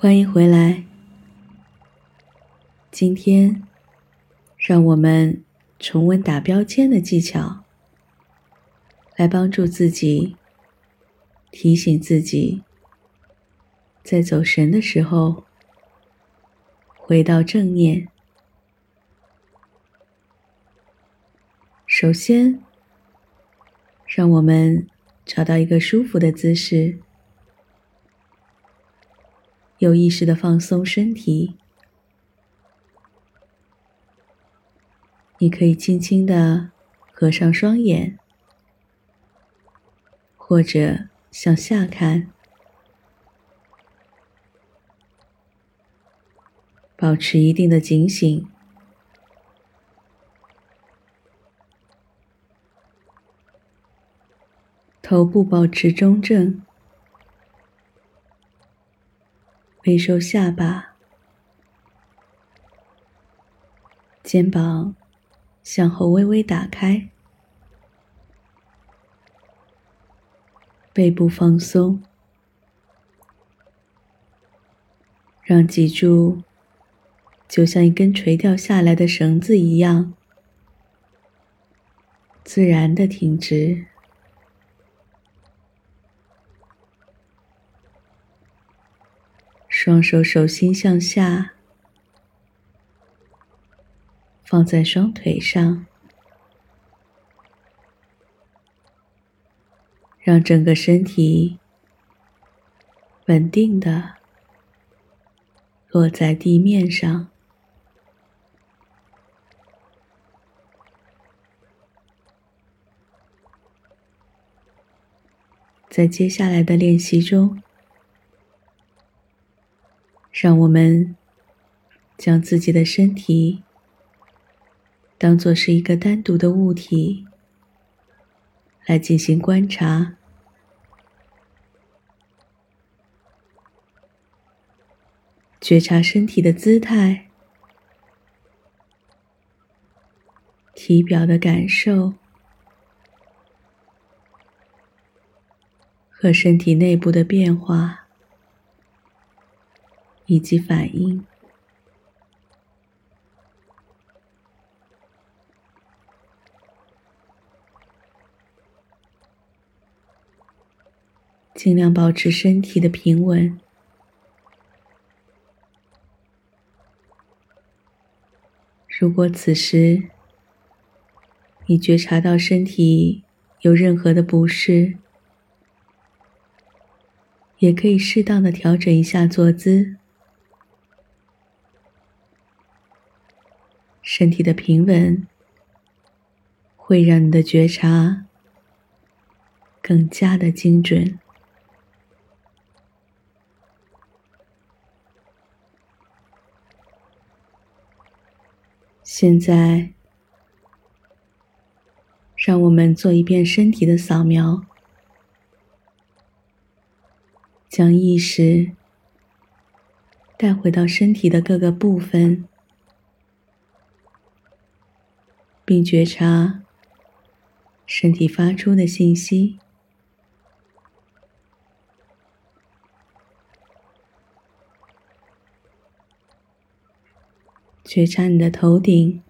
欢迎回来。今天，让我们重温打标签的技巧，来帮助自己提醒自己，在走神的时候回到正念。首先，让我们找到一个舒服的姿势。有意识的放松身体，你可以轻轻的合上双眼，或者向下看，保持一定的警醒，头部保持中正。微收下巴，肩膀向后微微打开，背部放松，让脊柱就像一根垂掉下来的绳子一样，自然的挺直。双手手心向下，放在双腿上，让整个身体稳定的落在地面上。在接下来的练习中。让我们将自己的身体当做是一个单独的物体来进行观察，觉察身体的姿态、体表的感受和身体内部的变化。以及反应，尽量保持身体的平稳。如果此时你觉察到身体有任何的不适，也可以适当的调整一下坐姿。身体的平稳会让你的觉察更加的精准。现在，让我们做一遍身体的扫描，将意识带回到身体的各个部分。并觉察身体发出的信息，觉察你的头顶、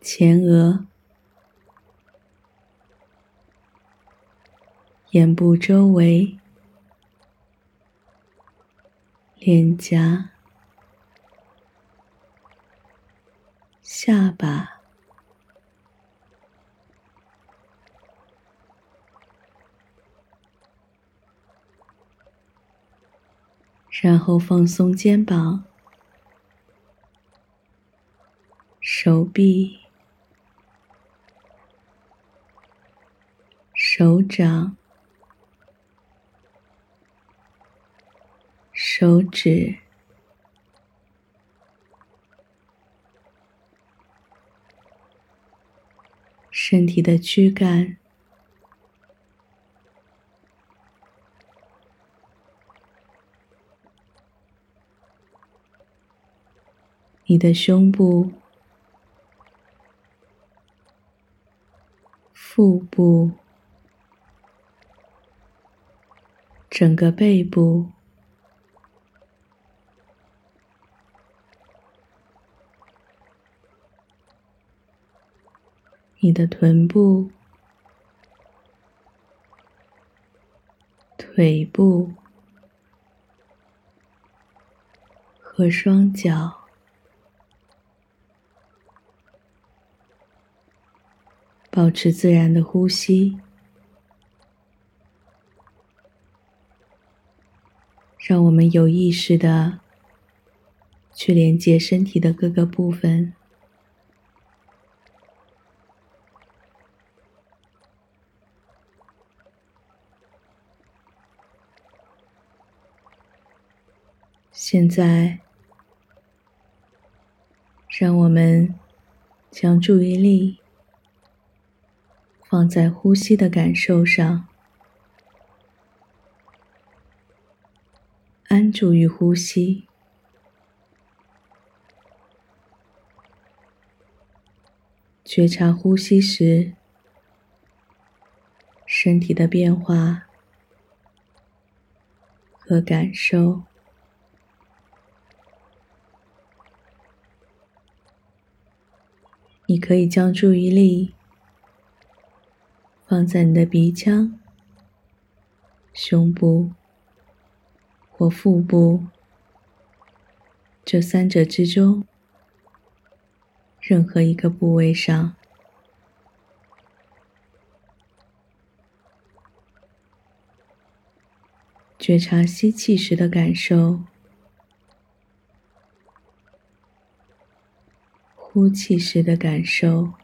前额、眼部周围、脸颊。下巴，然后放松肩膀、手臂、手掌、手指。身体的躯干，你的胸部、腹部、整个背部，你的臀部、腿部和双脚，保持自然的呼吸。让我们有意识的去连接身体的各个部分。现在，让我们将注意力放在呼吸的感受上。安住于呼吸，觉察呼吸时身体的变化和感受。你可以将注意力放在你的鼻腔、胸部。或腹部这三者之中任何一个部位上，觉察吸气时的感受，呼气时的感受。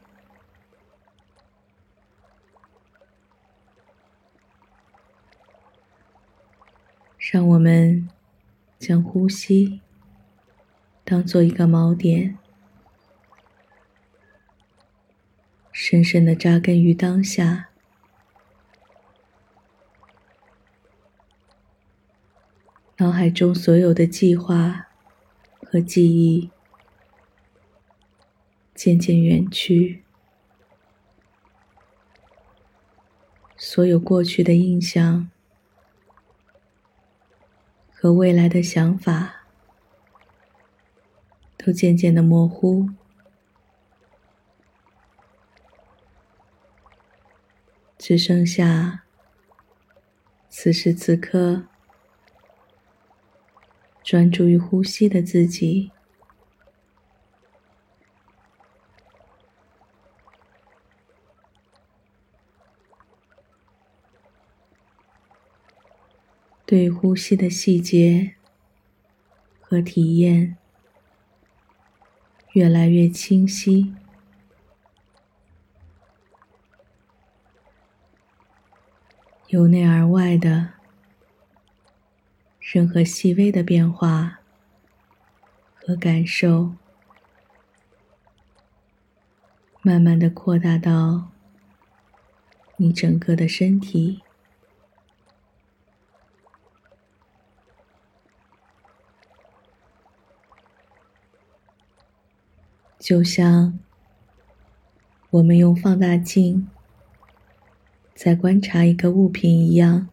让我们将呼吸当做一个锚点，深深的扎根于当下，脑海中所有的计划和记忆渐渐远去，所有过去的印象。和未来的想法都渐渐的模糊，只剩下此时此刻专注于呼吸的自己。对呼吸的细节和体验越来越清晰，由内而外的任何细微的变化和感受，慢慢的扩大到你整个的身体。就像我们用放大镜在观察一个物品一样，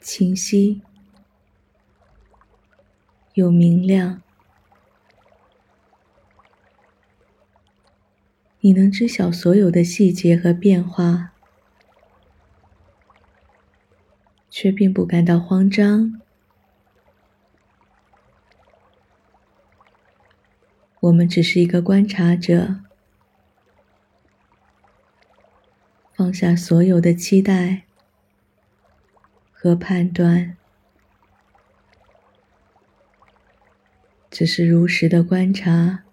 清晰又明亮。你能知晓所有的细节和变化，却并不感到慌张。我们只是一个观察者，放下所有的期待和判断，只是如实的观察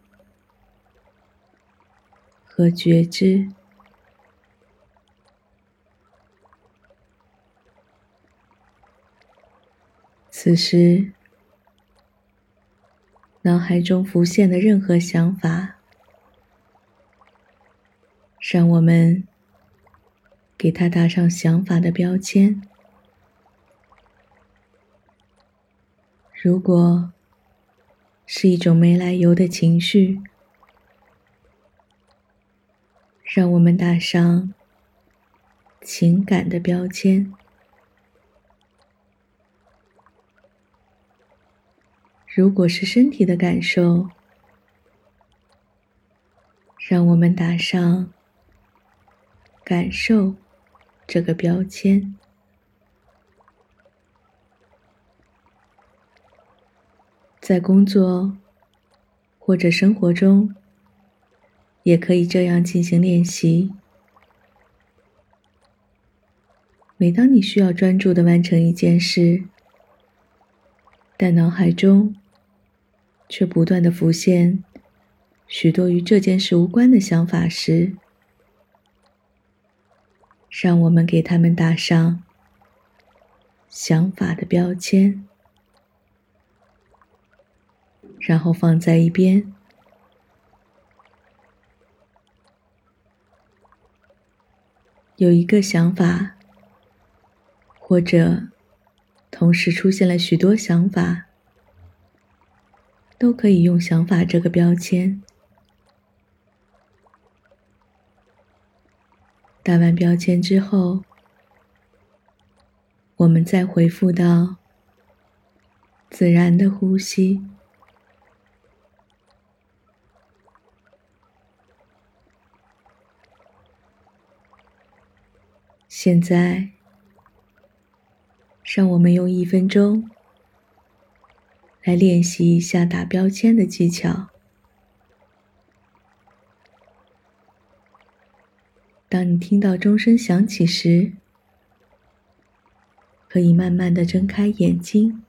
和觉知。此时。脑海中浮现的任何想法，让我们给它打上想法的标签。如果是一种没来由的情绪，让我们打上情感的标签。如果是身体的感受，让我们打上“感受”这个标签。在工作或者生活中，也可以这样进行练习。每当你需要专注的完成一件事，但脑海中却不断的浮现许多与这件事无关的想法时，让我们给他们打上想法的标签，然后放在一边。有一个想法，或者同时出现了许多想法，都可以用“想法”这个标签。打完标签之后，我们再回复到自然的呼吸。现在，让我们用一分钟来练习一下打标签的技巧。当你听到钟声响起时，可以慢慢的睁开眼睛，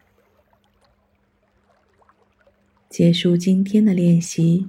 结束今天的练习。